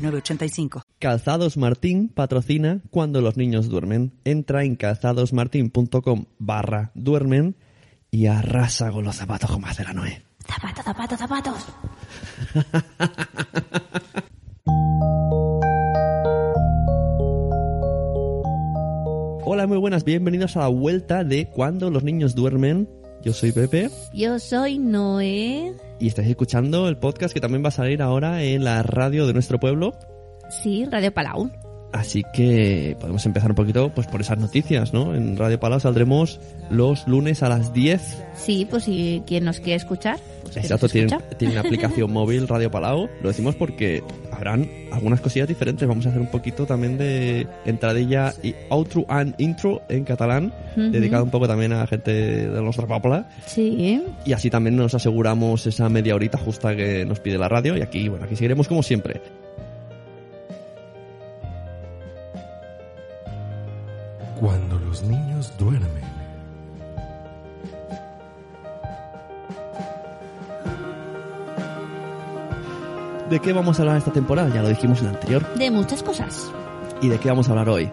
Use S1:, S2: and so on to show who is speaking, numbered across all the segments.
S1: 906985.
S2: Calzados Martín patrocina Cuando los niños duermen. Entra en calzadosmartin.com barra duermen y arrasa con los zapatos como hace la Noé.
S3: Zapatos, zapatos, zapatos.
S2: Hola, muy buenas, bienvenidos a la vuelta de Cuando los niños duermen. Yo soy Pepe
S3: Yo soy Noé.
S2: Y estáis escuchando el podcast que también va a salir ahora en la radio de nuestro pueblo.
S3: Sí, Radio Palau.
S2: Así que podemos empezar un poquito pues por esas noticias, ¿no? En Radio Palau saldremos los lunes a las 10
S3: Sí, pues si quien nos quiere escuchar, pues
S2: Exacto, tiene, tiene una aplicación móvil Radio Palau. Lo decimos porque habrán algunas cosillas diferentes. Vamos a hacer un poquito también de entradilla y outro and intro en catalán, dedicado un poco también a la gente de nuestra papla.
S3: Sí,
S2: Y así también nos aseguramos esa media horita justa que nos pide la radio. Y aquí, bueno, aquí seguiremos como siempre.
S4: Cuando los niños duermen.
S2: ¿De qué vamos a hablar esta temporada? Ya lo dijimos en la anterior.
S3: de muchas cosas.
S2: ¿Y de qué vamos a hablar hoy?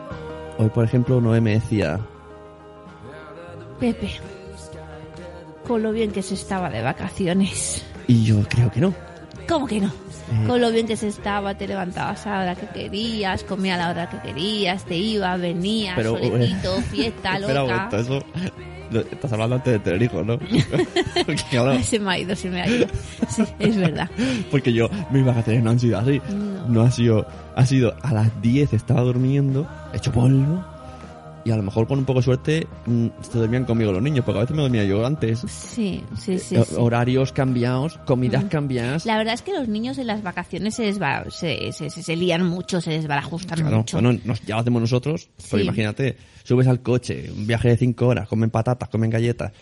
S2: Hoy, por ejemplo, Noé me decía,
S3: Pepe, con lo bien que se estaba de vacaciones.
S2: y yo creo que no.
S3: ¿Cómo que no?
S2: Eh.
S3: Con lo bien que se estaba, te levantabas a la hora que querías, comía a la hora que querías, te ibas, venías,
S2: Pero,
S3: solecito, fiesta,
S2: Espera un
S3: loca.
S2: momento, eso... Estás hablando antes de tener hijos, ¿no? porque, claro,
S3: Se me ha ido, se me ha ido. Sí, es verdad.
S2: porque yo, mis vacaciones no han sido así.
S3: No.
S2: No ha sido... Ha sido a las 10 estaba durmiendo, hecho polvo, y a lo mejor con un poco de suerte mm, se dormían conmigo los niños, porque a veces me dormía yo antes.
S3: Sí, sí, sí.
S2: Eh,
S3: sí.
S2: Horarios cambiados, comidas cambiadas.
S3: La verdad es que los niños en las vacaciones se, desba- se, se, se- se lían mucho, se desbarajustan
S2: Claro,
S3: mucho.
S2: bueno, nos, ya lo hacemos nosotros, pero imagínate, subes al coche, un viaje de 5 horas, comen patatas, comen galletas.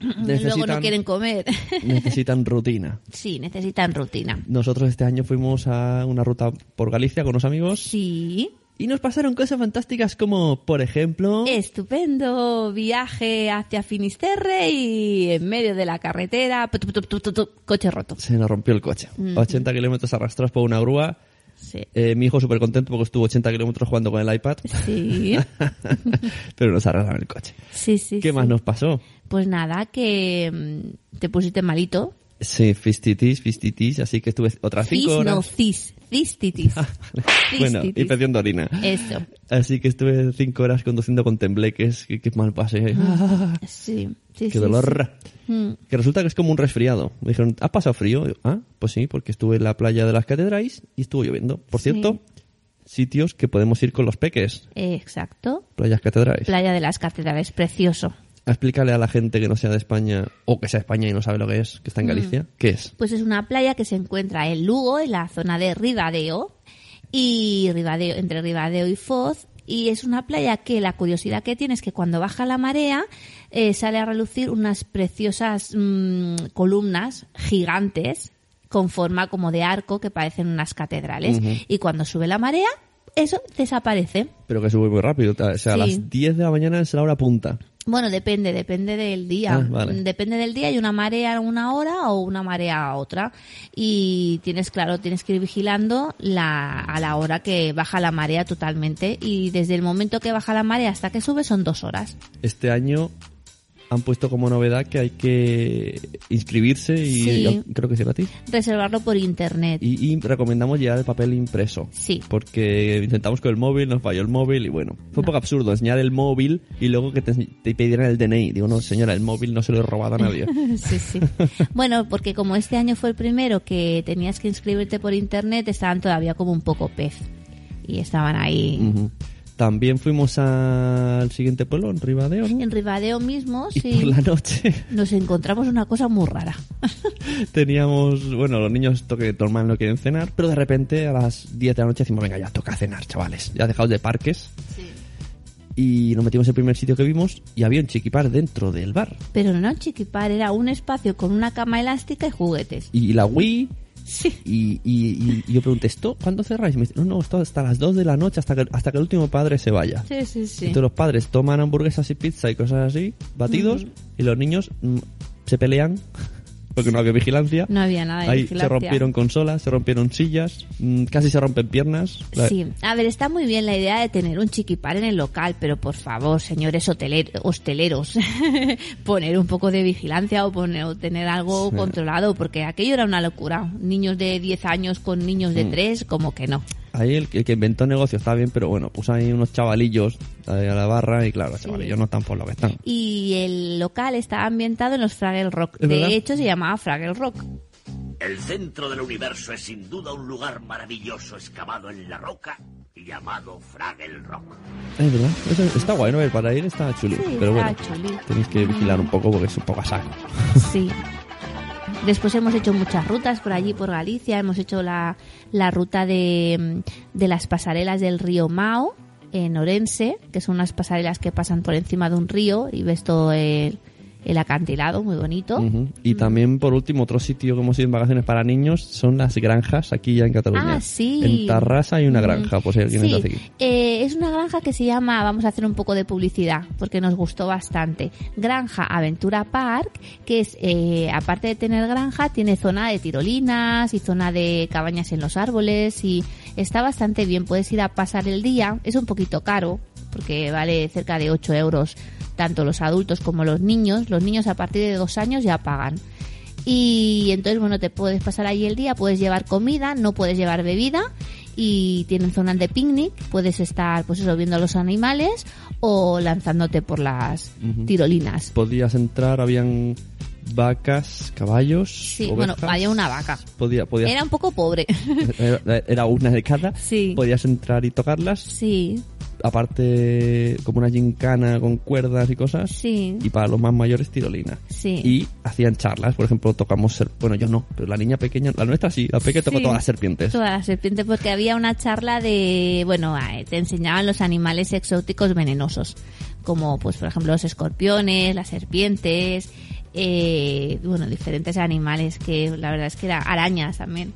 S3: Y Luego no quieren comer.
S2: necesitan rutina.
S3: sí, necesitan rutina.
S2: Nosotros este año fuimos a una ruta por Galicia con unos amigos
S3: Sí.
S2: Y nos pasaron cosas fantásticas como, por ejemplo,
S3: Estupendo viaje hacia Finisterre y en medio de la carretera, coche roto.
S2: se nos rompió el coche. 80 kilómetros arrastrados por una grúa.
S3: Sí.
S2: Eh, mi hijo súper contento porque estuvo 80 kilómetros jugando con el iPad,
S3: Sí,
S2: pero nos arreglaron el coche.
S3: sí, sí.
S2: ¿Qué
S3: sí.
S2: más nos pasó?
S3: Pues nada, que mm, te pusiste malito.
S2: Sí, fistitis, fistitis, así que estuve otras 5
S3: Cis,
S2: horas.
S3: no cis, cistitis.
S2: bueno,
S3: Cistitis.
S2: infección de orina.
S3: Eso.
S2: Así que estuve cinco horas conduciendo con tembleques. Qué, qué mal pasé.
S3: Sí, sí,
S2: qué
S3: sí,
S2: dolor.
S3: sí. Mm.
S2: Que resulta que es como un resfriado. Me dijeron, ¿has pasado frío? Yo, ah, pues sí, porque estuve en la playa de las catedrales y estuvo lloviendo. Por
S3: Sí.
S2: cierto, sitios que podemos ir con los peques.
S3: Exacto.
S2: Playas catedrales.
S3: Playa de las Catedrales, precioso.
S2: Explícale a la gente que no sea de España o que sea de España y no sabe lo que es, que está
S3: Mm.
S2: en Galicia, ¿qué es?
S3: Pues es una playa que se encuentra en Lugo, en la zona de Ribadeo, y Ribadeo, entre Ribadeo y Foz. Y es una playa que la curiosidad que tiene es que cuando baja la marea eh, sale a relucir unas preciosas mm, columnas gigantes con forma como de arco que parecen unas catedrales. Y cuando sube la marea, eso desaparece.
S2: Pero que sube muy rápido. O sea, a las 10 de la mañana es la hora punta.
S3: Bueno, depende, depende del día.
S2: Ah, vale.
S3: Depende del día, hay una marea a una hora o una marea a otra. Y tienes, claro, tienes que ir vigilando la, a la hora que baja la marea totalmente. Y desde el momento que baja la marea hasta que sube son dos horas.
S2: Este año han puesto como novedad que hay que inscribirse y
S3: Sí.
S2: creo que es gratis.
S3: Reservarlo por internet.
S2: Y, y recomendamos llevar el papel impreso.
S3: Sí.
S2: Porque intentamos con el móvil, nos falló el móvil y bueno, fue un poco absurdo enseñar el móvil y luego que te, te pidieran el DNI. Digo, no, señora, el móvil no se lo he robado a nadie.
S3: Sí, sí. Bueno, porque como este año fue el primero que tenías que inscribirte por internet, estaban todavía como un poco pez. Y estaban ahí.
S2: Ujú. También fuimos al siguiente pueblo, en Ribadeo, ¿no?
S3: En Ribadeo mismo,
S2: Y
S3: sí,
S2: por la noche
S3: nos encontramos una cosa muy rara.
S2: teníamos, bueno, los niños esto que normal no quieren cenar, pero de repente a las 10 de la noche decimos, venga, ya toca cenar, chavales. Ya dejados de parques. Y nos metimos en el primer sitio que vimos y había un chiquipar dentro del bar.
S3: Pero no un chiquipar, era un espacio con una cama elástica y juguetes.
S2: Y la Wii
S3: Sí.
S2: Y, y- y yo pregunté, ¿esto cuándo cerráis? Me dice, no, no, esto hasta las 2 de la noche, hasta que, hasta que el último padre se vaya.
S3: Sí, sí, sí.
S2: Entonces los padres toman hamburguesas y pizza y cosas así, batidos, y los niños mm, se pelean, porque no había vigilancia.
S3: No había nada de
S2: Ahí se
S3: vigilancia.
S2: rompieron consolas, se rompieron sillas, mm, casi se rompen piernas.
S3: Sí, a ver, está muy bien la idea de tener un chiquipar en el local, pero por favor, señores hoteler- hosteleros, poner un poco de vigilancia o, poner, o tener algo
S2: Sí.
S3: controlado, porque aquello era una locura. Niños de 10 años con niños
S2: Mm.
S3: de 3, como que no.
S2: Ahí el, que- el que inventó el negocio está bien, pero bueno, puso ahí unos chavalillos ahí a la barra y claro, los
S3: Sí.
S2: chavalillos no están por lo que están.
S3: Y el local estaba ambientado en los Fraggle Rock.
S2: ¿Es
S3: De
S2: verdad?
S3: hecho, se llamaba Fraggle Rock.
S5: El centro del universo es sin duda un lugar maravilloso excavado en la roca y llamado Fraggle Rock.
S2: Es verdad, eso está guay, ¿no? Para ir está chuli,
S3: Sí,
S2: pero bueno,
S3: está chuli.
S2: tenéis que vigilar un poco porque es un poco a saco.
S3: Sí. Después hemos hecho muchas rutas por allí, por Galicia. Hemos hecho la, la ruta de, de las pasarelas del río Mao en Orense, que son unas pasarelas que pasan por encima de un río y ves todo el, el acantilado, muy bonito.
S2: Y también, por último, otro sitio que hemos ido en vacaciones para niños son las granjas aquí ya en Cataluña.
S3: Ah, sí.
S2: En Tarrasa hay una
S3: Mm.
S2: granja, por si alguien
S3: Sí,
S2: aquí.
S3: eh, es una granja que se llama, vamos a hacer un poco de publicidad, porque nos gustó bastante. Granja Aventura Park, que es, eh, aparte de tener granja, tiene zona de tirolinas y zona de cabañas en los árboles y está bastante bien. Puedes ir a pasar el día, es un poquito caro, porque vale cerca de 8 euros tanto los adultos como los niños. Los niños a partir de dos años ya pagan. Y entonces, bueno, te puedes pasar ahí el día, puedes llevar comida, no puedes llevar bebida y tienen zonas de picnic, puedes estar pues eso viendo a los animales o lanzándote por las tirolinas.
S2: Podías entrar, habían vacas, caballos.
S3: Sí, bueno, había una vaca.
S2: Podía, podías-
S3: Era un poco pobre.
S2: era, una de cada.
S3: Sí.
S2: Podías entrar y tocarlas.
S3: sí,
S2: Aparte, como una gincana con cuerdas y cosas.
S3: sí,
S2: Y para los más mayores, tirolina.
S3: sí.
S2: Y hacían charlas, por ejemplo, tocamos ser bueno, yo no, pero la niña pequeña, la nuestra sí, la pequeña tocó
S3: Sí.
S2: todas las serpientes.
S3: Toda la serpiente porque había una charla de, bueno, te enseñaban los animales exóticos venenosos, como pues por ejemplo los escorpiones, las serpientes, eh, bueno, diferentes animales que la verdad es que era arañas también.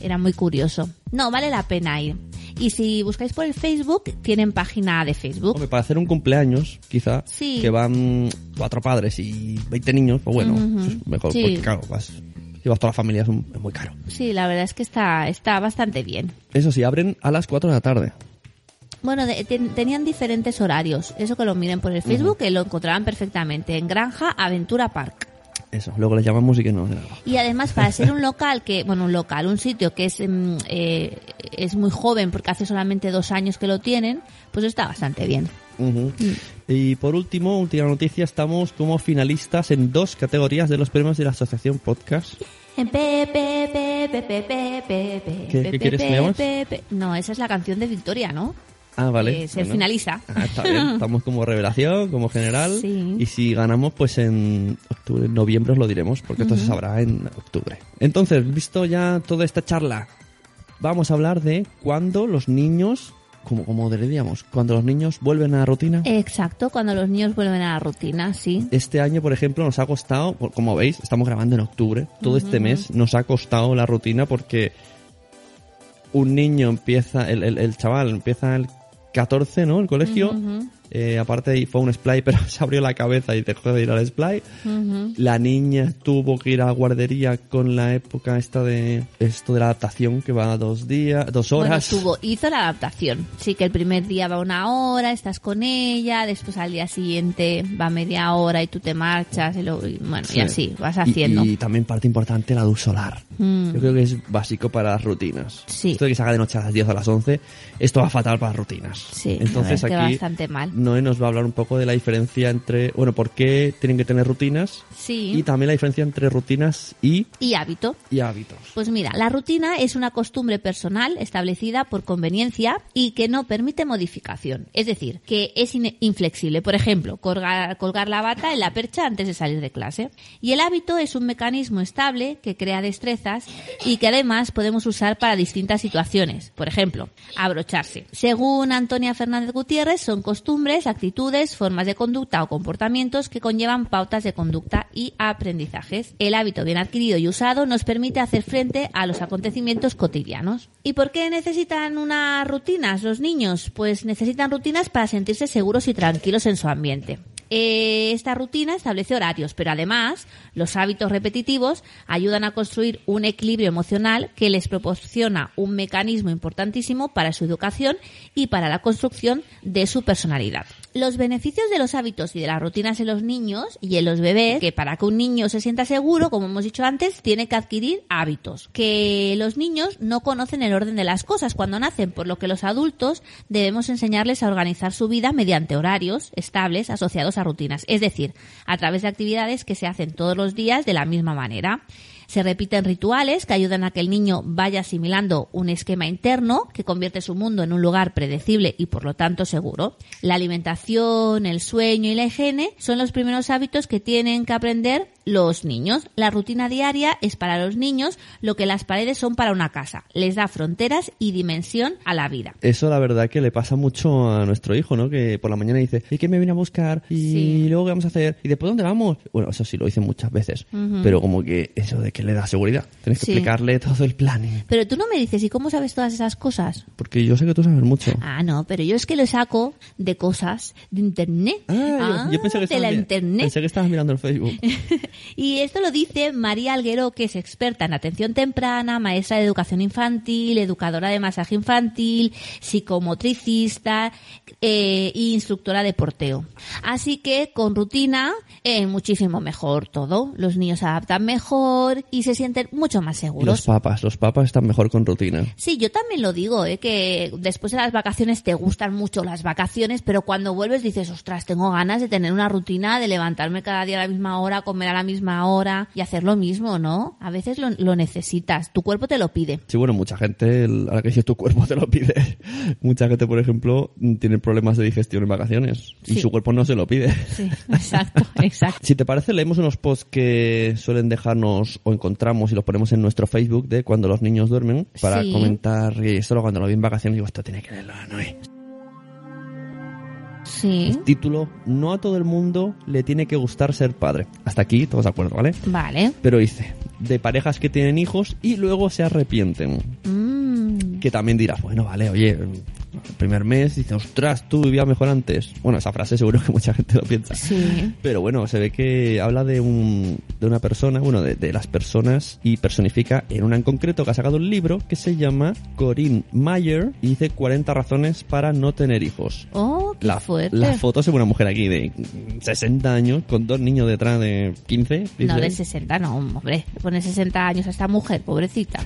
S3: Era muy curioso. No, vale la pena ir. Y si buscáis por el Facebook, tienen página de Facebook.
S2: Hombre, para hacer un cumpleaños, quizá,
S3: Sí.
S2: que van cuatro padres y 20 niños, pues bueno, es mejor,
S3: Sí.
S2: porque claro, vas, llevas toda la familia, es, un- es muy caro.
S3: Sí, la verdad es que está, está bastante bien.
S2: Eso sí, abren a las 4 de la tarde.
S3: Bueno, de, tenían diferentes horarios. Eso que lo miren por el Facebook, que lo encontraban perfectamente. En Granja Aventura Park.
S2: Eso, luego le llamamos y que no.
S3: Y además, para ser un local que, bueno, un local, un sitio que es, em, eh, es muy joven, porque hace solamente dos años que lo tienen, pues está bastante bien. Mm.
S2: Y por último, última noticia, estamos como finalistas en dos categorías de los premios de la Asociación Podcast. ¿Qué, qué quieres que
S3: No, esa es la canción de Victoria, ¿no?
S2: Ah, vale.
S3: Eh, ser
S2: bueno.
S3: finalista.
S2: Ah, está bien. Estamos como revelación, como general.
S3: Sí.
S2: Y si ganamos, pues en octubre, noviembre os lo diremos, porque esto se sabrá en octubre. Entonces, visto ya toda esta charla, vamos a hablar de cuándo los niños, como, como diríamos, cuando los niños vuelven a la rutina.
S3: Exacto, cuando los niños vuelven a la rutina, sí.
S2: Este año, por ejemplo, nos ha costado, como veis, estamos grabando en octubre, todo este mes nos ha costado la rutina porque un niño empieza, el, el, el chaval empieza el 14, ¿no? El colegio.
S3: Ujú,
S2: Eh, aparte fue un splay, pero se abrió la cabeza y dejó de ir al splay.
S3: ujú.
S2: La niña tuvo que ir a la guardería con la época esta de esto de la adaptación que va dos días, dos horas.
S3: Bueno, tuvo, hizo la adaptación. Sí, que el primer día va una hora, estás con ella, después al día siguiente va media hora y tú te marchas y, lo, y bueno,
S2: Sí.
S3: y así vas
S2: Y-
S3: haciendo.
S2: Y, también parte importante la luz solar.
S3: Mm.
S2: Yo creo que es básico para las rutinas.
S3: Sí.
S2: Esto de que se haga de noche a las 10 o a las 11, esto va fatal para las rutinas.
S3: Sí,
S2: Entonces
S3: es que
S2: aquí
S3: bastante mal.
S2: Noé nos va a hablar un poco de la diferencia entre, bueno, por qué tienen que tener rutinas
S3: Sí.
S2: y también la diferencia entre rutinas y,
S3: Y hábito.
S2: y hábitos.
S3: Pues mira, la rutina es una costumbre personal establecida por conveniencia y que no permite modificación. Es decir, que es in- inflexible. Por ejemplo, colgar, colgar la bata en la percha antes de salir de clase. Y el hábito es un mecanismo estable que crea destrezas y que además podemos usar para distintas situaciones. Por ejemplo, abrocharse. Según Antonia Fernández Gutiérrez, son costumbres, actitudes, formas de conducta o comportamientos que conllevan pautas de conducta y aprendizajes. El hábito bien adquirido y usado nos permite hacer frente a los acontecimientos cotidianos. ¿Y por qué necesitan unas rutinas los niños? Pues necesitan rutinas para sentirse seguros y tranquilos en su ambiente. Eh, esta rutina establece horarios, pero además los hábitos repetitivos ayudan a construir un equilibrio emocional que les proporciona un mecanismo importantísimo para su educación y para la construcción de su personalidad. Los beneficios de los hábitos y de las rutinas en los niños y en los bebés, que para que un niño se sienta seguro, como hemos dicho antes, tiene que adquirir hábitos. Que los niños no conocen el orden de las cosas cuando nacen, por lo que los adultos debemos enseñarles a organizar su vida mediante horarios estables asociados a rutinas, es decir, a través de actividades que se hacen todos los días de la misma manera. Se repiten rituales que ayudan a que el niño vaya asimilando un esquema interno que convierte su mundo en un lugar predecible y por lo tanto seguro. La alimentación, el sueño y la higiene son los primeros hábitos que tienen que aprender los niños. La rutina diaria es para los niños lo que las paredes son para una casa. Les da fronteras y dimensión a la vida.
S2: Eso la verdad que le pasa mucho a nuestro hijo, ¿no? Que por la mañana dice, ¿y qué me viene a buscar? Y
S3: Sí.
S2: luego qué vamos a hacer? ¿Y después dónde vamos? Bueno, eso sí lo dicen muchas veces, pero como que eso de que le da seguridad. Tienes que
S3: Sí.
S2: explicarle todo el plan.
S3: Pero tú no me dices, ¿y cómo sabes todas esas cosas?
S2: Porque yo sé que tú sabes mucho.
S3: Ah, no, pero yo es que lo saco de cosas de internet.
S2: Ah, yo, yo pensé que
S3: de
S2: estabas
S3: la
S2: mi-
S3: internet.
S2: Pensé que estabas mirando el Facebook.
S3: Y esto lo dice María Alguero, que es experta en atención temprana, maestra de educación infantil, educadora de masaje infantil, psicomotricista eh, e instructora de porteo. Así que con rutina, eh, muchísimo mejor todo. Los niños se adaptan mejor y se sienten mucho más seguros.
S2: los papas, los papas están mejor con rutina.
S3: Sí, yo también lo digo, ¿eh? que después de las vacaciones te gustan mucho las vacaciones, pero cuando vuelves dices, ostras, tengo ganas de tener una rutina, de levantarme cada día a la misma hora, comer a la misma hora y hacer lo mismo, ¿no? A veces lo, lo necesitas, tu cuerpo te lo pide.
S2: Sí, bueno, mucha gente, el- ahora que dices tu cuerpo te lo pide. Mucha gente, por ejemplo, tiene problemas de digestión en vacaciones y
S3: Sí.
S2: su cuerpo no se lo pide.
S3: Sí, exacto, exacto.
S2: Si te parece, leemos unos posts que suelen dejarnos o encontramos y los ponemos en nuestro Facebook de cuando los niños duermen para
S3: Sí.
S2: comentar y esto lo- cuando lo vi en vacaciones digo, esto tiene que leerlo a Noé.
S3: Sí,
S2: Título, no a todo el mundo le tiene que gustar ser padre. Hasta aquí todos de acuerdo, ¿vale?
S3: vale.
S2: Pero dice, de parejas que tienen hijos y luego se arrepienten.
S3: Mm,
S2: Que también dirás, bueno, vale, oye, el primer mes dice, ostras, tú vivías mejor antes. Bueno, esa frase seguro que mucha gente lo piensa.
S3: sí.
S2: Pero bueno, se ve que habla de un de una persona, bueno, de, de las personas y personifica en una en concreto que ha sacado un libro que se llama Corinne Mayer y dice 40 razones para no tener hijos.
S3: Oh, qué
S2: La,
S3: fuerte.
S2: la foto es de una mujer aquí de 60 años con dos niños detrás de 15.
S3: No,
S2: dice.
S3: de 60, no, hombre. Pone 60 años a esta mujer, pobrecita.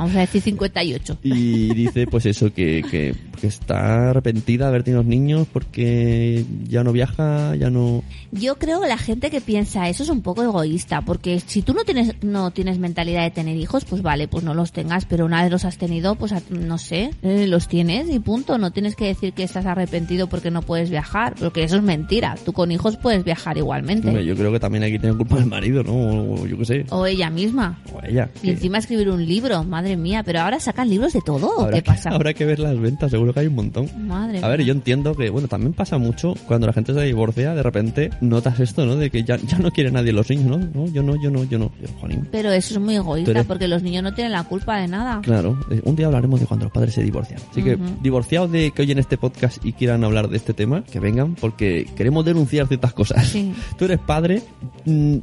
S3: Vamos a decir 58.
S2: Y dice pues eso, que, que, que está arrepentida de haber tenido niños porque ya no viaja, ya no...
S3: Yo creo que la gente que piensa eso es un poco egoísta, porque si tú no tienes no tienes mentalidad de tener hijos, pues vale, pues no los tengas, pero una vez los has tenido, pues a- no sé, eh, los tienes y punto. No tienes que decir que estás arrepentido porque no puedes viajar, porque eso es mentira. Tú con hijos puedes viajar igualmente.
S2: Hombre, yo creo que también hay que tener culpa del marido, ¿no? O yo qué sé.
S3: O ella misma.
S2: O ella.
S3: Y
S2: que-
S3: encima escribir un libro, madre mía, pero ahora sacan libros de todo, ¿o
S2: que- habrá que ver las ventas, seguro que hay un montón.
S3: Madre
S2: A ver, yo entiendo que, bueno, también pasa mucho cuando la gente se divorcia, de repente notas esto, ¿no? De que ya, ya no quiere nadie los niños, ¿no? No, yo no, yo no, yo no. Yo.
S3: Pero eso es muy egoísta, porque los niños no tienen la culpa de nada.
S2: Claro, eh, un día hablaremos de cuando los padres se divorcian. Así que, divorciados de que oyen este podcast y quieran hablar de este tema, que vengan, porque queremos denunciar ciertas cosas.
S3: Sí.
S2: Tú eres padre, mm,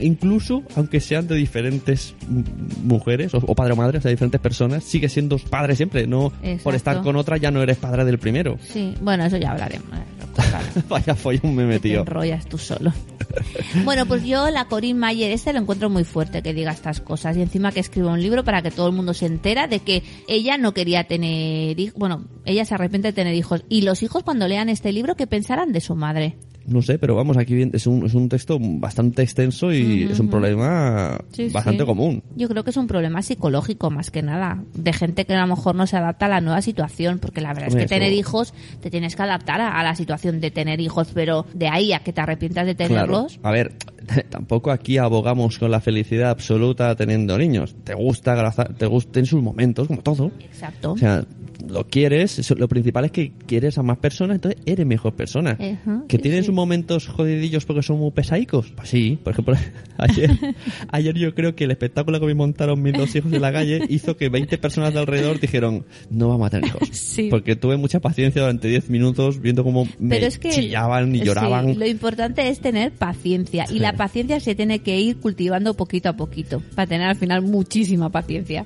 S2: incluso aunque sean de diferentes mm, mujeres, o, o padre o madre, o sea, diferentes personas, sigues siendo padre siempre. No por estar con otra ya no eres padre del primero.
S3: Sí, bueno, eso ya hablaremos. eh,
S2: Vaya follón me he
S3: Que te
S2: metido.
S3: enrollas tú solo. bueno, pues yo la Corinne Mayer este lo encuentro muy fuerte que diga estas cosas y encima que escriba un libro para que todo el mundo se entera de que ella no quería tener hijos, bueno, ella se arrepiente de tener hijos y los hijos cuando lean este libro que pensarán de su madre.
S2: No sé, pero vamos, aquí es un, es un texto bastante extenso y es un problema
S3: Sí,
S2: bastante
S3: sí.
S2: común.
S3: Yo creo que es un problema psicológico más que nada, de gente que a lo mejor no se adapta a la nueva situación, porque la verdad es que tener hijos te tienes que adaptar a, a la situación de tener hijos, pero de ahí a que te arrepientas de tenerlos,
S2: Claro. A ver, tampoco aquí abogamos con la felicidad absoluta teniendo niños. Te gusta, te gusta en sus momentos, como todo.
S3: exacto.
S2: O sea, lo quieres, lo principal es que quieres a más personas, entonces eres mejor persona. ¿Que
S3: sí,
S2: tienen
S3: sí.
S2: Momentos jodidillos porque son muy pesaicos? Pues sí, por ejemplo, ayer, ayer yo creo que el espectáculo que me montaron mis dos hijos en la calle hizo que 20 personas de alrededor dijeron, no vamos a tener hijos.
S3: Sí.
S2: Porque tuve mucha paciencia durante 10 minutos viendo cómo me
S3: es que
S2: chillaban y
S3: sí,
S2: lloraban.
S3: lo importante es tener paciencia y la paciencia se tiene que ir cultivando poquito a poquito para tener al final muchísima paciencia.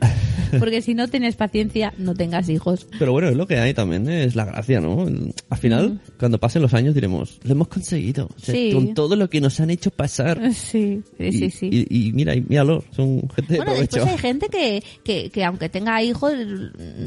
S3: Porque si no tienes paciencia, no tengas hijos.
S2: Pero bueno, es lo que hay también, es la gracia, ¿no? Al final, cuando pasen los años diremos, lo hemos conseguido. O sea,
S3: Sí.
S2: Con todo lo que nos han hecho pasar.
S3: Sí, sí, sí.
S2: Y-
S3: sí.
S2: Y, y mira, y míralo, son gente
S3: Bueno, después hay gente que, que, que aunque tenga hijos,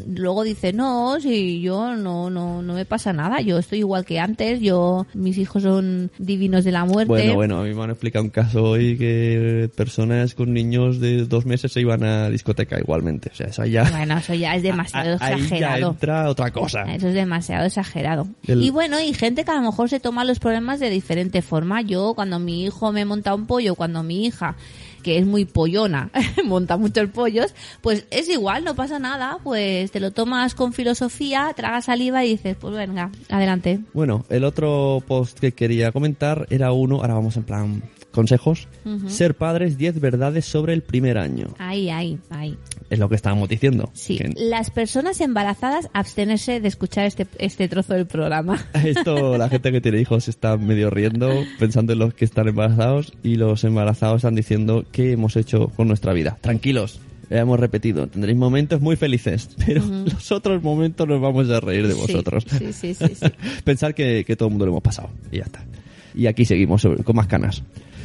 S3: luego dice, no, si yo no, no, no me pasa nada, yo estoy igual que antes, yo, mis hijos son divinos de la muerte.
S2: Bueno, bueno, a mí me han explicado un caso hoy que personas con niños de dos meses se iban a discoteca igualmente. O sea, eso ya...
S3: Bueno, eso ya es demasiado
S2: a- ahí ya
S3: exagerado.
S2: entra otra cosa.
S3: Eso es demasiado exagerado.
S2: El-
S3: Y bueno, y gente que a lo mejor se toma los problemas de diferente forma. Yo, cuando mi hijo me monta un pollo, cuando mi hija, que es muy pollona, monta muchos pollos, pues es igual, no pasa nada. Pues te lo tomas con filosofía, tragas saliva y dices, pues venga, adelante.
S2: Bueno, el otro post que quería comentar era uno, ahora vamos en plan consejos. Ser padres, 10 verdades sobre el primer año.
S3: Ahí, ahí, ahí.
S2: Es lo que estábamos diciendo.
S3: Sí.
S2: Que-
S3: Las personas embarazadas abstenerse de escuchar este, este trozo del programa.
S2: Esto, la gente que tiene hijos está medio riendo, pensando en los que están embarazados, y los embarazados están diciendo qué hemos hecho con nuestra vida. Tranquilos, hemos repetido, tendréis momentos muy felices, pero los otros momentos nos vamos a reír de
S3: Sí,
S2: vosotros.
S3: sí, sí, sí, sí.
S2: Pensar que, que todo el mundo lo hemos pasado, y ya está. Y aquí seguimos con más canas.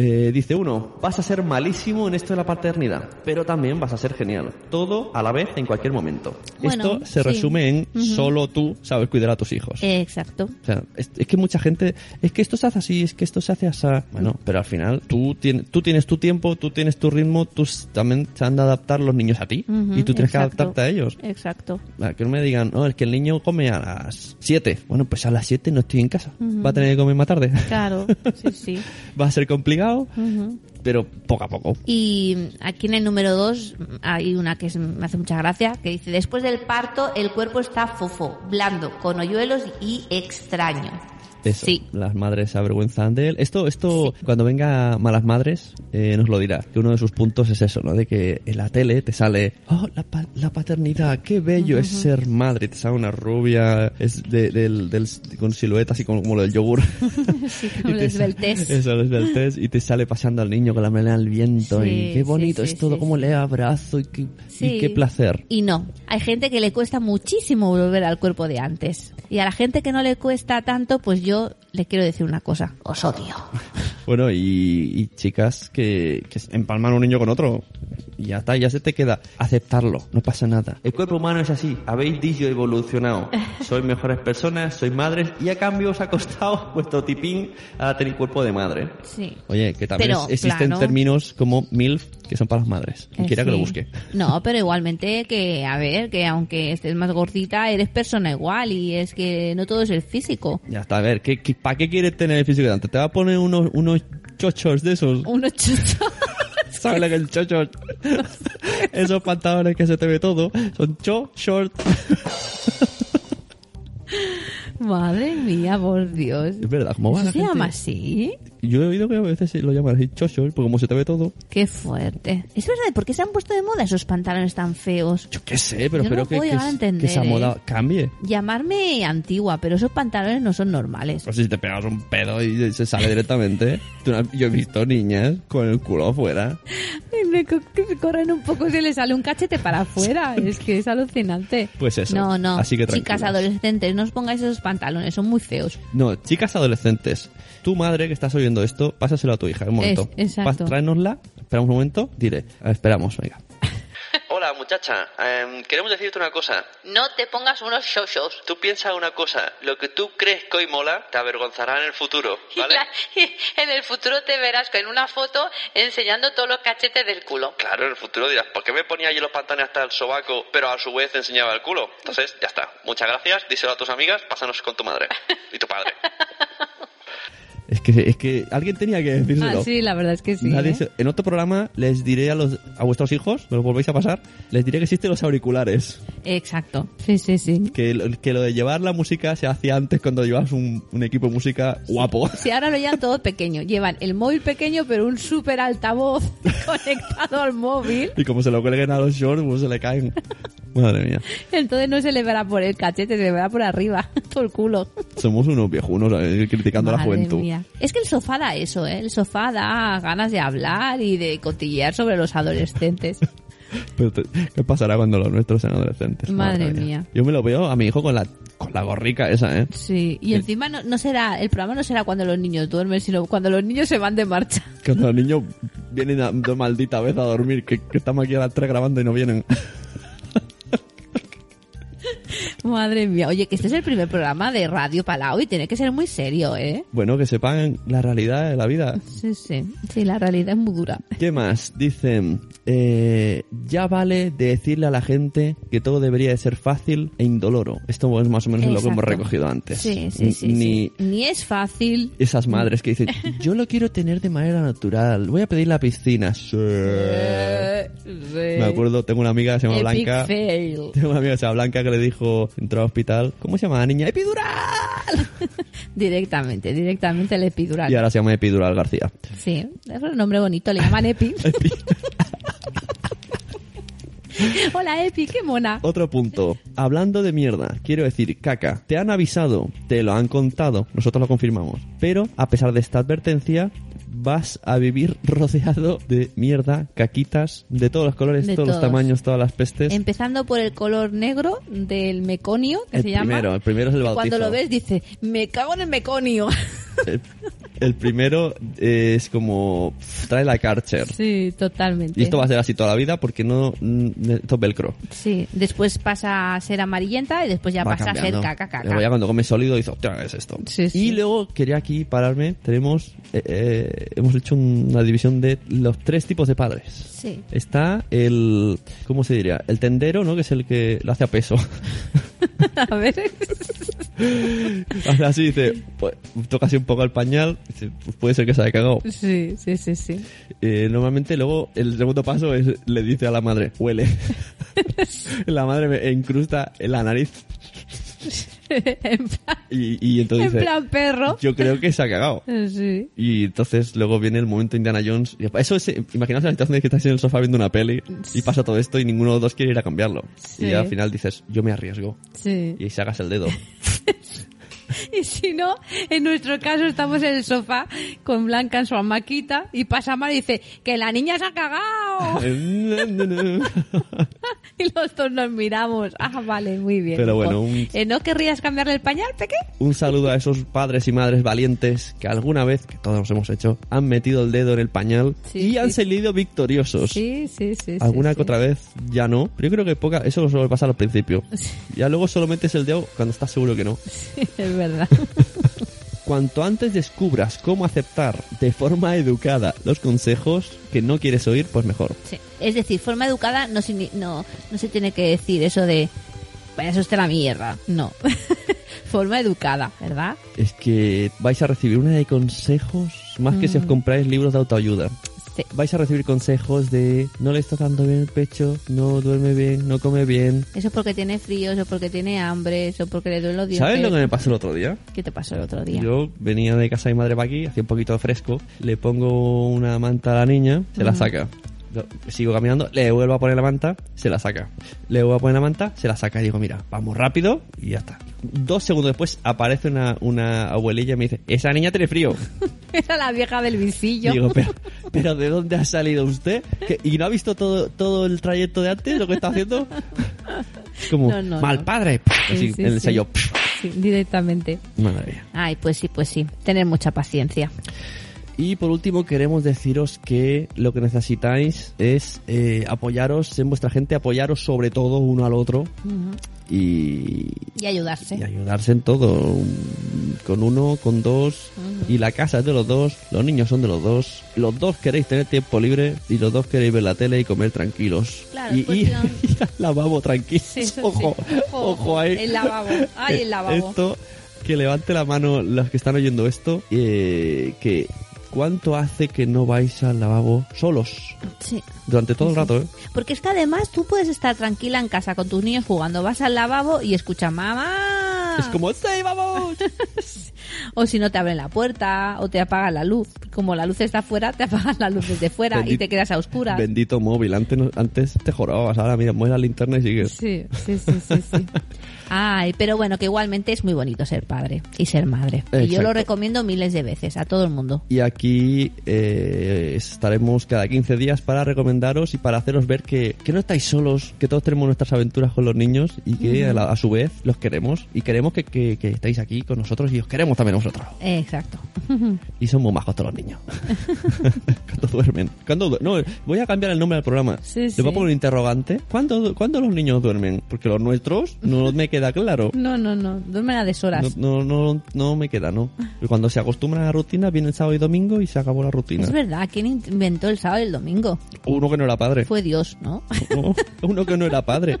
S2: Eh, dice uno, vas a ser malísimo en esto de la paternidad, pero también vas a ser genial. Todo a la vez en cualquier momento.
S3: Bueno,
S2: esto se
S3: sí.
S2: resume en solo tú sabes cuidar a tus hijos.
S3: Exacto.
S2: O sea, es, es que mucha gente, es que esto se hace así, es que esto se hace así. Bueno, pero al final tú, tienes tú tienes tu tiempo, tú tienes tu ritmo, tú también se han de adaptar los niños a ti y tú tienes
S3: exacto.
S2: que adaptarte a ellos.
S3: Exacto.
S2: Que no me digan, no, es que el niño come a las 7. Bueno, pues a las 7 no estoy en casa. Va a tener que comer más tarde.
S3: Claro, sí, sí.
S2: Va a ser complicado, Pero poco a poco.
S3: Y aquí en el número 2 hay una que es- me hace mucha gracia, que dice, después del parto el cuerpo está fofo, blando, con hoyuelos y extraño.
S2: Eso,
S3: Sí.
S2: las madres se avergüenzan de él. Esto, esto cuando venga Malas Madres, eh, nos lo dirá. Que uno de sus puntos es eso, ¿no? De que en la tele te sale, oh, la, pa- la paternidad, qué bello es ser madre. Y te sale una rubia es de- del, del- con silueta así como, como lo del yogur.
S3: Sí, como beltés.
S2: Eso, los beltés. Y te sale pasando al niño con la melena al viento.
S3: Sí,
S2: y qué bonito
S3: sí, sí,
S2: es todo,
S3: sí,
S2: como
S3: sí.
S2: le abrazo y qué, y
S3: Sí.
S2: qué placer.
S3: Y no, hay gente que le cuesta muchísimo volver al cuerpo de antes. Y a la gente que no le cuesta tanto, pues yo le quiero decir una cosa, os odio.
S2: Bueno, y, y chicas que, que empalman un niño con otro. Y ya está, ya se te queda aceptarlo, no pasa nada. El cuerpo humano es así, habéis dicho evolucionado. Sois mejores personas, sois madres y a cambio os ha costado vuestro tipín a tener cuerpo de madre.
S3: Sí.
S2: Oye, que también
S3: Pero,
S2: es- existen
S3: claro.
S2: términos como MILF que son para las madres.
S3: Eh,
S2: quiera que lo busque.
S3: No, pero igualmente que, a ver, que aunque estés más gordita, eres persona igual y es que no todo es el físico.
S2: Ya está, a ver, ¿qué, qué, para qué quieres tener el físico de antes? ¿Te va a poner unos, unos chochos de esos?
S3: Uno chucho.
S2: ¿Sabes lo que es el chocho? Esos pantalones que se te ve todo son cho, short.
S3: Madre mía, por Dios.
S2: Es verdad, ¿cómo va
S3: ¿Eso
S2: la
S3: se
S2: gente?
S3: llama así?
S2: Yo he oído que a veces lo llaman así chochos, porque como se te ve todo.
S3: Qué fuerte. Es verdad, ¿por qué se han puesto de moda esos pantalones tan feos?
S2: Yo qué sé, pero
S3: Yo no
S2: espero
S3: lo
S2: que, que,
S3: entender,
S2: esa moda
S3: ¿eh?
S2: cambie.
S3: Llamarme antigua, pero esos pantalones no son normales.
S2: No sé si te pegas un pedo y se sale directamente. No Yo he visto niñas con el culo afuera.
S3: Y me se corren un poco se le sale un cachete para afuera. es que es alucinante.
S2: Pues eso.
S3: No, no.
S2: Así que
S3: Chicas adolescentes, no os pongáis esos pantalones, son muy feos.
S2: No, chicas adolescentes. Tu madre que estás oyendo esto, pásaselo a tu hija. Un momento.
S3: Es- exacto.
S2: Pas- Tráenosla. Esperamos un momento. "Ah, Esperamos, venga. Hola, muchacha. Em, queremos decirte una cosa.
S3: No te pongas unos shows.
S2: Tú piensas una cosa. Lo que tú crees que hoy mola, te avergonzará en el futuro. ¿Vale?
S3: en el futuro te verás con una foto enseñando todos los cachetes del culo.
S2: Claro, en el futuro dirás, ¿por qué me ponía yo los pantalones hasta el sobaco, pero a su vez enseñaba el culo? Entonces, ya está. Muchas gracias, díselo a tus amigas, pásanos con tu madre y tu padre. Es que, es que alguien tenía que decírselo.
S3: Ah, sí, la verdad es que sí.
S2: Nadie
S3: ¿eh?
S2: se- En otro programa les diré a los a vuestros hijos, me lo volvéis a pasar, les diré que existen los auriculares.
S3: Exacto. Sí, sí, sí.
S2: Que, lo- que lo de llevar la música se hacía antes cuando llevabas un, un equipo de música guapo.
S3: Si ahora lo llevan todo pequeño. Llevan el móvil pequeño, pero un súper altavoz conectado al móvil.
S2: Y como se lo cuelguen a los shorts, pues se le caen. Madre mía.
S3: Entonces no se le verá por el cachete, se le verá por arriba, por el culo.
S2: Somos unos viejunos eh, criticando a la juventud.
S3: mía. Es que el sofá da eso, ¿eh? El sofá da ganas de hablar y de cotillear sobre los adolescentes.
S2: Pero te- ¿Qué pasará cuando los nuestros sean adolescentes?
S3: Madre mía.
S2: Yo me lo veo a mi hijo con la, con la gorrica esa, ¿eh?
S3: Sí, y encima no, no será, el programa no será cuando los niños duermen, sino cuando los niños se van de marcha.
S2: Cuando los niños vienen a- de maldita vez a dormir, que, que estamos aquí a las 3 grabando y no vienen.
S3: Madre mía, oye, que este es el primer programa de Radio Palau y tiene que ser muy serio, ¿eh?
S2: Bueno, que sepan la realidad de la vida.
S3: Sí, sí, sí, la realidad es muy dura.
S2: ¿Qué más? Dicen, eh, ya vale de decirle a la gente que todo debería de ser fácil e indoloro. Esto es más o menos lo que hemos recogido antes.
S3: Sí, sí, sí.
S2: Ni
S3: sí. Ni es fácil.
S2: esas madres que dicen, yo lo quiero tener de manera natural, voy a pedir la piscina. Sí. Me acuerdo, tengo una amiga que se llama
S3: Epic
S2: Blanca.
S3: fail.
S2: Tengo una amiga que se llama Blanca que le dijo, entró al hospital, ¿cómo se llama la niña? ¡Epidural!
S3: Directamente, directamente el epidural.
S2: Y ahora se llama Epidural García.
S3: Sí, es un nombre bonito, le llaman Epi. Hola Epi, qué mona.
S2: Otro punto. Hablando de mierda, quiero decir, caca, te han avisado, te lo han contado, nosotros lo confirmamos. Pero, a pesar de esta advertencia, vas a vivir rodeado de mierda, caquitas, de todos los colores,
S3: De
S2: todos los tamaños, todas las pestes.
S3: Empezando por el color negro del meconio, que
S2: el
S3: se llama.
S2: primero, el primero es el bautizo.
S3: Cuando lo ves dice, me cago en el meconio.
S2: El, el primero es como, trae la Karcher.
S3: sí, totalmente.
S2: Y esto va a ser así toda la vida porque no, mm, esto es velcro.
S3: Sí, después pasa a ser amarillenta y después ya
S2: va
S3: pasa a ser caca caca.
S2: Luego ya cuando comes sólido dices, hostia, ¿qué es esto?
S3: Sí, sí.
S2: Y luego quería aquí pararme, tenemos, eh, eh, hemos hecho una división de los tres tipos de padres.
S3: Sí.
S2: Está el, ¿cómo se diría? El tendero, ¿no? Que es el que lo hace a peso.
S3: a ver.
S2: Así, dice, pues, toca así un poco el pañal, dice, pues puede ser que se haya cagado.
S3: sí, sí, sí, sí.
S2: Eh, normalmente luego el segundo paso es, le dice a la madre, huele. la madre me incrusta en la nariz
S3: en plan,
S2: y, y entonces
S3: en plan perro.
S2: yo creo que se ha cagado.
S3: Sí.
S2: Y entonces luego viene el momento Indiana Jones. Y Eso es, imaginaos la situación de que estás en el sofá viendo una peli y pasa todo esto y ninguno de los dos quiere ir a cambiarlo.
S3: Sí.
S2: Y al final dices, yo me arriesgo.
S3: Sí.
S2: Y ahí sacas el dedo.
S3: Y si no, en nuestro caso estamos en el sofá con Blanca en su hamaquita y pasa mal y dice que la niña se ha cagado. y los dos nos miramos. Ah, vale, muy bien.
S2: Pero bueno, un-
S3: Eh, ¿No querrías cambiarle el pañal, Peque?
S2: Un saludo a esos padres y madres valientes que alguna vez, que todos nos hemos hecho, han metido el dedo en el pañal
S3: Sí,
S2: y han salido victoriosos.
S3: Sí, sí, sí.
S2: Alguna
S3: sí.
S2: que otra vez ya no. Pero yo creo que poca, eso lo suele pasar al principio. Ya luego solo metes el dedo cuando estás seguro que no.
S3: Verdad.
S2: Cuanto antes descubras cómo aceptar de forma educada los consejos que no quieres oír, pues mejor.
S3: Sí. Es decir, forma educada no, no, no se tiene que decir eso de vaya eso la mierda. No. forma educada, ¿verdad?
S2: Es que vais a recibir una de consejos más que si os compráis libros de autoayuda.
S3: Sí.
S2: vais a recibir consejos de no le está dando bien el pecho, no duerme bien, no come bien.
S3: Eso porque tiene frío, eso porque tiene hambre, eso porque le duelen los dientes.
S2: ¿Sabes lo que me pasó el otro día?
S3: ¿Qué te pasó el otro día?
S2: Yo venía de casa de mi madre para aquí, hacía un poquito de fresco, le pongo una manta a la niña, se la saca. Sigo caminando, le vuelvo a poner la manta, se la saca. Le vuelvo a poner la manta, se la saca. Y digo, mira, vamos rápido y ya está. Dos segundos después aparece una, una abuelilla y me dice, esa niña tiene frío.
S3: Era la vieja del visillo.
S2: Digo, pero, pero ¿de dónde ha salido usted? ¿Que- ¿Y no ha visto todo, todo el trayecto de antes, lo que está haciendo? Es como,
S3: No, no,
S2: mal
S3: no.
S2: padre. Así,
S3: Sí, sí,
S2: en el
S3: sí.
S2: sello.
S3: Sí, directamente.
S2: Madre mía.
S3: Ay, pues sí, pues sí. Tener mucha paciencia.
S2: Y por último queremos deciros que lo que necesitáis es eh, apoyaros en vuestra gente, apoyaros sobre todo uno al otro y,
S3: Y ayudarse.
S2: y ayudarse en todo. Con uno, con dos, y la casa es de los dos, los niños son de los dos, los dos queréis tener tiempo libre y los dos queréis ver la tele y comer tranquilos.
S3: Claro,
S2: y, y,
S3: no.
S2: al lavabo tranquilos.
S3: Sí,
S2: ojo,
S3: sí. Ojo,
S2: ojo ahí.
S3: el lavabo. Ay, el lavabo.
S2: Esto, que levante la mano los que están oyendo esto, eh, que ¿cuánto hace que no vais al lavabo solos?
S3: Sí.
S2: Durante todo el rato, ¿eh?
S3: Porque es que además tú puedes estar tranquila en casa con tus niños jugando. Vas al lavabo y escuchas mamá.
S2: Es como, ¡sí, vamos!
S3: O si no te abren la puerta o te apagan la luz. Como la luz está afuera, te apagan la luz desde fuera y te quedas a oscuras.
S2: Bendito móvil, antes, antes te jorobas, ahora mira, mueves la linterna y sigues.
S3: Sí, sí, sí, sí, sí. Ay, pero bueno, que igualmente es muy bonito ser padre y ser madre. Y yo
S2: Exacto.
S3: lo recomiendo miles de veces a todo el mundo.
S2: Y aquí eh, estaremos cada 15 días para recomendaros y para haceros ver que, que no estáis solos, que todos tenemos nuestras aventuras con los niños y que a, la- a su vez los queremos y queremos que, que, que estéis aquí con nosotros y os queremos también a vosotros.
S3: Exacto.
S2: Y son muy majos todos los niños. Cuando duermen. Cuando du- no, voy a cambiar el nombre del programa.
S3: Sí,
S2: Le
S3: sí.
S2: voy a poner un interrogante. ¿Cuándo, ¿Cuándo los niños duermen? Porque los nuestros no me queda claro.
S3: No, no, no. Duermen a
S2: No,
S3: deshoras.
S2: no, no, no me queda, ¿no? Y cuando se acostumbran a la rutina, viene el sábado y domingo y se acabó la rutina.
S3: Es verdad, ¿quién inventó el sábado y el domingo?
S2: Uno que no era padre.
S3: Fue Dios, ¿no?
S2: No, uno que no era padre.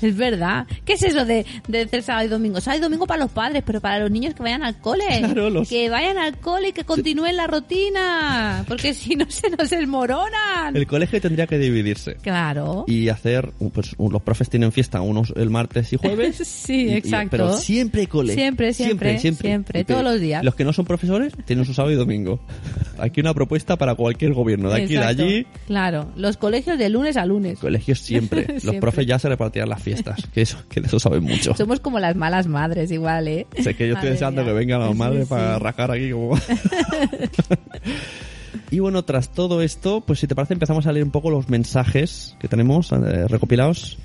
S3: es verdad. ¿Qué es eso de, de sábado y domingo? Sábado y domingo para los padres, pero para los niños que vayan al cole.
S2: Claro, los-
S3: Que vayan al cole y que continúen la rutina. Porque si no se nos desmoronan.
S2: El colegio tendría que dividirse.
S3: Claro.
S2: Y hacer, pues un- los profes tienen fiesta unos el martes y jueves.
S3: Sí,
S2: Y- y-
S3: exacto.
S2: pero siempre cole.
S3: Siempre, siempre, siempre,
S2: Y
S3: todos los días.
S2: Los que no son profesores tienen su sábado y domingo. Aquí una propuesta para cualquier gobierno, de aquí y de allí.
S3: Claro, los colegios de lunes a lunes.
S2: Colegios siempre. Los
S3: Siempre.
S2: profes ya se repartirán las fiestas. Que eso, que de eso saben mucho.
S3: Somos como las malas madres, igual, ¿eh?
S2: Sé que yo estoy deseando que vengan las
S3: Sí,
S2: madres
S3: sí.
S2: para rajar aquí como... y bueno, tras todo esto, pues si te parece empezamos a leer un poco los mensajes que tenemos eh, recopilados.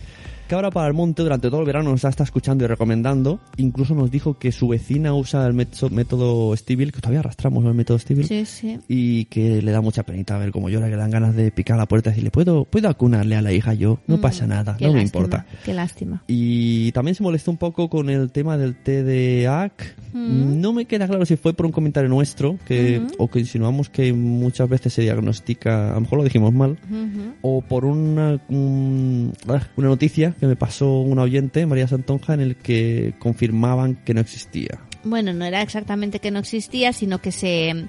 S2: Cabra para el Monte durante todo el verano nos ha estado escuchando y recomendando. Incluso nos dijo que su vecina usa el método Stivil, que todavía arrastramos el método Stivil.
S3: Sí, sí.
S2: Y que le da mucha penita ver cómo llora, que le dan ganas de picar la puerta y decirle, ¿puedo, puedo acunarle a la hija yo? No pasa nada,
S3: Mm,
S2: no me importa.
S3: Qué lástima.
S2: Y también se molestó un poco con el tema del TDAH. No me queda claro si fue por un comentario nuestro que, o que insinuamos que muchas veces se diagnostica, a lo mejor lo dijimos mal, o por una, un- ah, una noticia que me pasó una oyente, María Santonja, en el que confirmaban que no existía.
S3: Bueno, no era exactamente que no existía, sino que se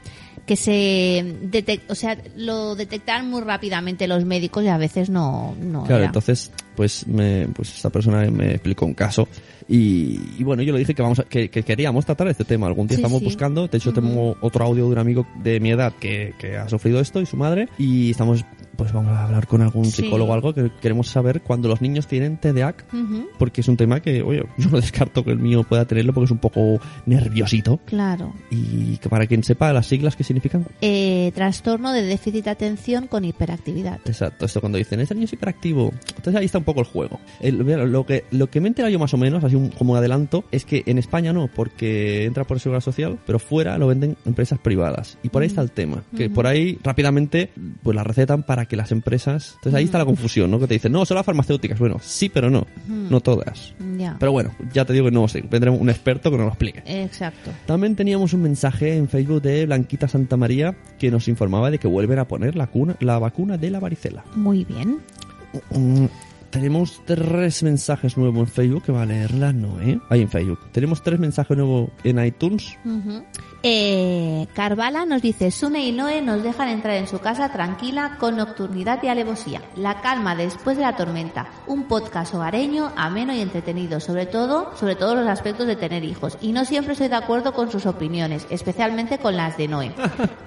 S3: que se detec- o sea, lo detectaron muy rápidamente los médicos y a veces no no
S2: Claro,
S3: era.
S2: entonces, pues, me, pues esta persona me explicó un caso y, y bueno, yo le dije que vamos a- que, que queríamos tratar este tema. Algún día
S3: Sí,
S2: estamos
S3: sí.
S2: buscando, de hecho tengo otro audio de un amigo de mi edad que, que ha sufrido esto y su madre y estamos, pues vamos a hablar con algún
S3: Sí.
S2: psicólogo o algo que queremos saber cuando los niños tienen TDAH porque es un tema que, oye, yo no descarto que el mío pueda tenerlo porque es un poco nerviosito
S3: Claro.
S2: y que para quien sepa las siglas que significan.
S3: Eh, trastorno de déficit de atención con hiperactividad.
S2: Exacto, esto cuando dicen, este niño es hiperactivo. Entonces ahí está un poco el juego. El- lo, que, lo que me he enterado yo más o menos, así un- como un adelanto, es que en España no, porque entra por seguridad social, pero fuera lo venden empresas privadas. Y por ahí está el tema. Que por ahí rápidamente pues la recetan para que las empresas... Entonces ahí está la confusión, ¿no? Que te dicen, no, solo las farmacéuticas. Bueno, sí, pero no. No todas.
S3: Ya.
S2: Pero bueno, ya te digo que no sé. Vendremos un experto que nos lo explique.
S3: Exacto.
S2: También teníamos un mensaje en Facebook de Blanquita Santa María que nos informaba de que vuelven a poner la, cuna, la vacuna de la varicela.
S3: Muy bien.
S2: Mm, tenemos tres mensajes nuevos en Facebook que va a leerla Noé. Ahí en Facebook. Tenemos tres mensajes nuevos en iTunes.
S3: Ujú. Eh, Carvala nos dice, Sune y Noé nos dejan entrar en su casa tranquila con nocturnidad y alevosía. La calma después de la tormenta. Un podcast hogareño, ameno y entretenido, sobre todo, sobre todos los aspectos de tener hijos. Y no siempre estoy de acuerdo con sus opiniones, especialmente con las de Noé.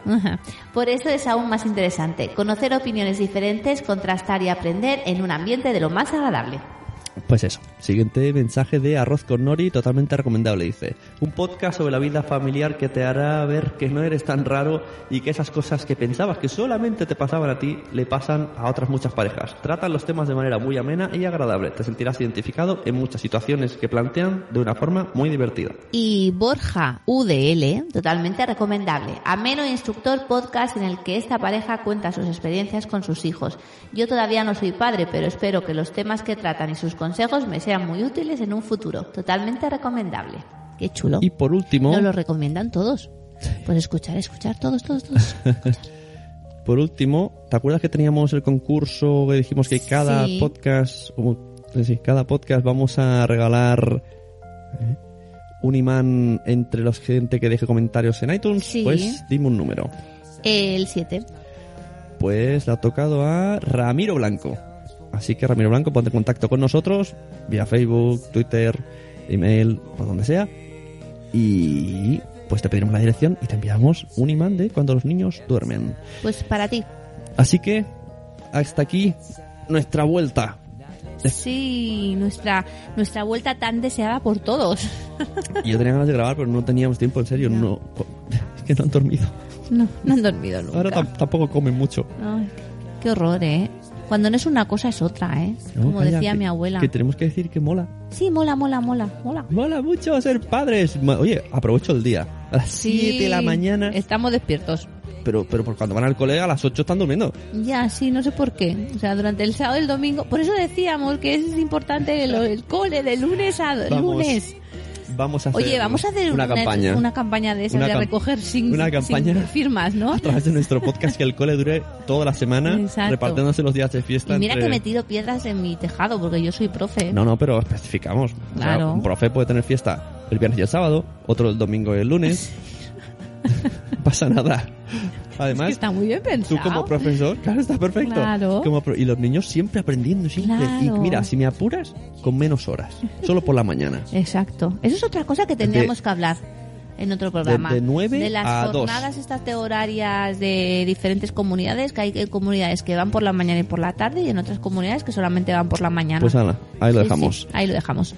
S3: Por eso es aún más interesante. Conocer opiniones diferentes, contrastar y aprender en un ambiente de lo más agradable.
S2: Pues eso. Siguiente mensaje de Arroz con Nori, totalmente recomendable. Dice: Un podcast sobre la vida familiar que te hará ver que no eres tan raro y que esas cosas que pensabas que solamente te pasaban a ti le pasan a otras muchas parejas. Tratan los temas de manera muy amena y agradable. Te sentirás identificado en muchas situaciones que plantean de una forma muy divertida.
S3: Y Borja UDL, totalmente recomendable. Ameno e instructor podcast en el que esta pareja cuenta sus experiencias con sus hijos. Yo todavía no soy padre, pero espero que los temas que tratan y sus consejos me sean muy útiles en un futuro. Totalmente recomendable. Qué chulo.
S2: Y por último,
S3: Nos lo recomiendan todos. Pues escuchar, escuchar, todos, todos, todos.
S2: por último, ¿te acuerdas que teníamos el concurso que dijimos que cada
S3: Sí.
S2: podcast, sí, cada podcast vamos a regalar eh, un imán entre los gente que deje comentarios en iTunes?
S3: Sí.
S2: Pues dime un número.
S3: El 7.
S2: Pues le ha tocado a Ramiro Blanco. Así que Ramiro Blanco, ponte en contacto con nosotros vía Facebook, Twitter, email, por donde sea. Y pues te pediremos la dirección y te enviamos un imán de cuando los niños duermen.
S3: Pues para ti.
S2: Así que hasta aquí nuestra vuelta.
S3: Sí, nuestra, nuestra vuelta tan deseada por todos.
S2: Y yo tenía ganas de grabar, pero no teníamos tiempo, en serio. No, es que no han dormido.
S3: No, no han dormido nunca.
S2: Ahora tam- tampoco comen mucho.
S3: Ay, qué horror, ¿eh? Cuando no es una cosa es otra, ¿eh?
S2: No,
S3: Como
S2: calla,
S3: decía
S2: que-
S3: mi abuela.
S2: Que tenemos que decir que mola.
S3: Sí, mola, mola, mola, mola.
S2: Mola mucho ser padres. Oye, aprovecho el día. A las
S3: Sí,
S2: 7 de la mañana.
S3: Estamos despiertos.
S2: Pero, pero por cuando van al cole a las 8 están durmiendo.
S3: Ya, sí, no sé por qué. O sea, durante el sábado y el domingo. Por eso decíamos que es importante el, el cole de lunes a
S2: Vamos
S3: lunes.
S2: Vamos a hacer,
S3: Oye, vamos a hacer
S2: una, campaña.
S3: una campaña de esas de recoger sin,
S2: una campaña
S3: sin firmas, ¿no?
S2: A través de nuestro podcast que el cole dure toda la semana
S3: Exacto.
S2: repartiéndose los días de
S3: Y
S2: fiesta.
S3: mira
S2: entre-
S3: que me tiro piedras en mi tejado porque yo soy profe.
S2: No, no, pero especificamos. O sea,
S3: Claro.
S2: un profe puede tener fiesta el viernes y el sábado, otro el domingo y el lunes. no pasa nada.
S3: Es que
S2: Además,
S3: está muy bien pensado.
S2: tú como profesor, claro, está perfecto.
S3: Claro.
S2: Como pro- y los niños siempre aprendiendo, siempre. Y
S3: Claro.
S2: mira, si me apuras, con menos horas. Solo por la mañana.
S3: Exacto. Eso es otra cosa que tendríamos que hablar en otro programa.
S2: de nueve
S3: De las
S2: a
S3: jornadas estas de horarias de diferentes comunidades, que hay eh, comunidades que van por la mañana y por la tarde y en otras comunidades que solamente van por la mañana.
S2: Pues nada, ahí lo
S3: Sí,
S2: dejamos.
S3: sí, ahí lo dejamos.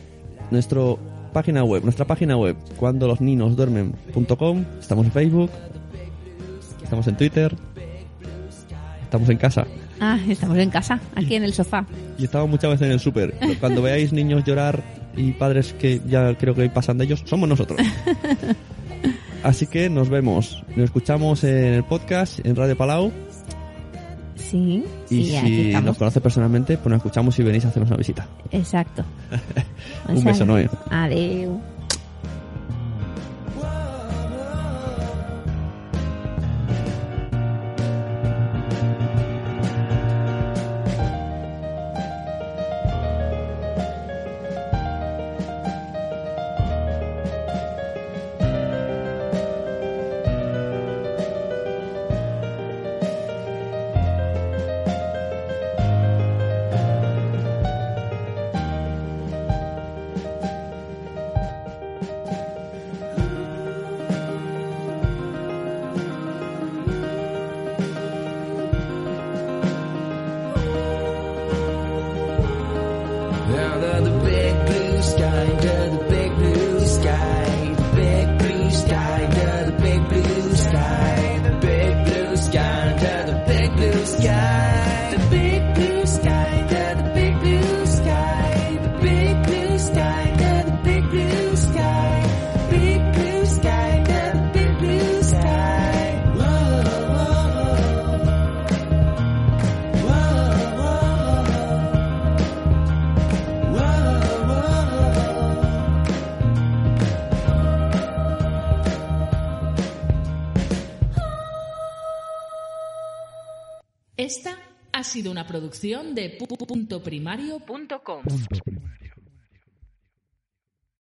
S2: Nuestro página web, nuestra página web, cuando los niños duermen.com. Estamos en Facebook, estamos en Twitter, estamos en casa.
S3: Ah, estamos en casa, aquí en el sofá.
S2: Y estamos muchas veces en el súper. Cuando veáis niños llorar y padres que ya creo que pasan de ellos, somos nosotros. Así que nos vemos, nos escuchamos en el podcast, en Radio Palau.
S3: Sí,
S2: Y
S3: sí,
S2: si nos conoce personalmente, pues nos escuchamos y venís a hacernos una visita.
S3: Exacto.
S2: Un beso, Noé.
S3: Adeu.
S6: Producción de pu- pu- punto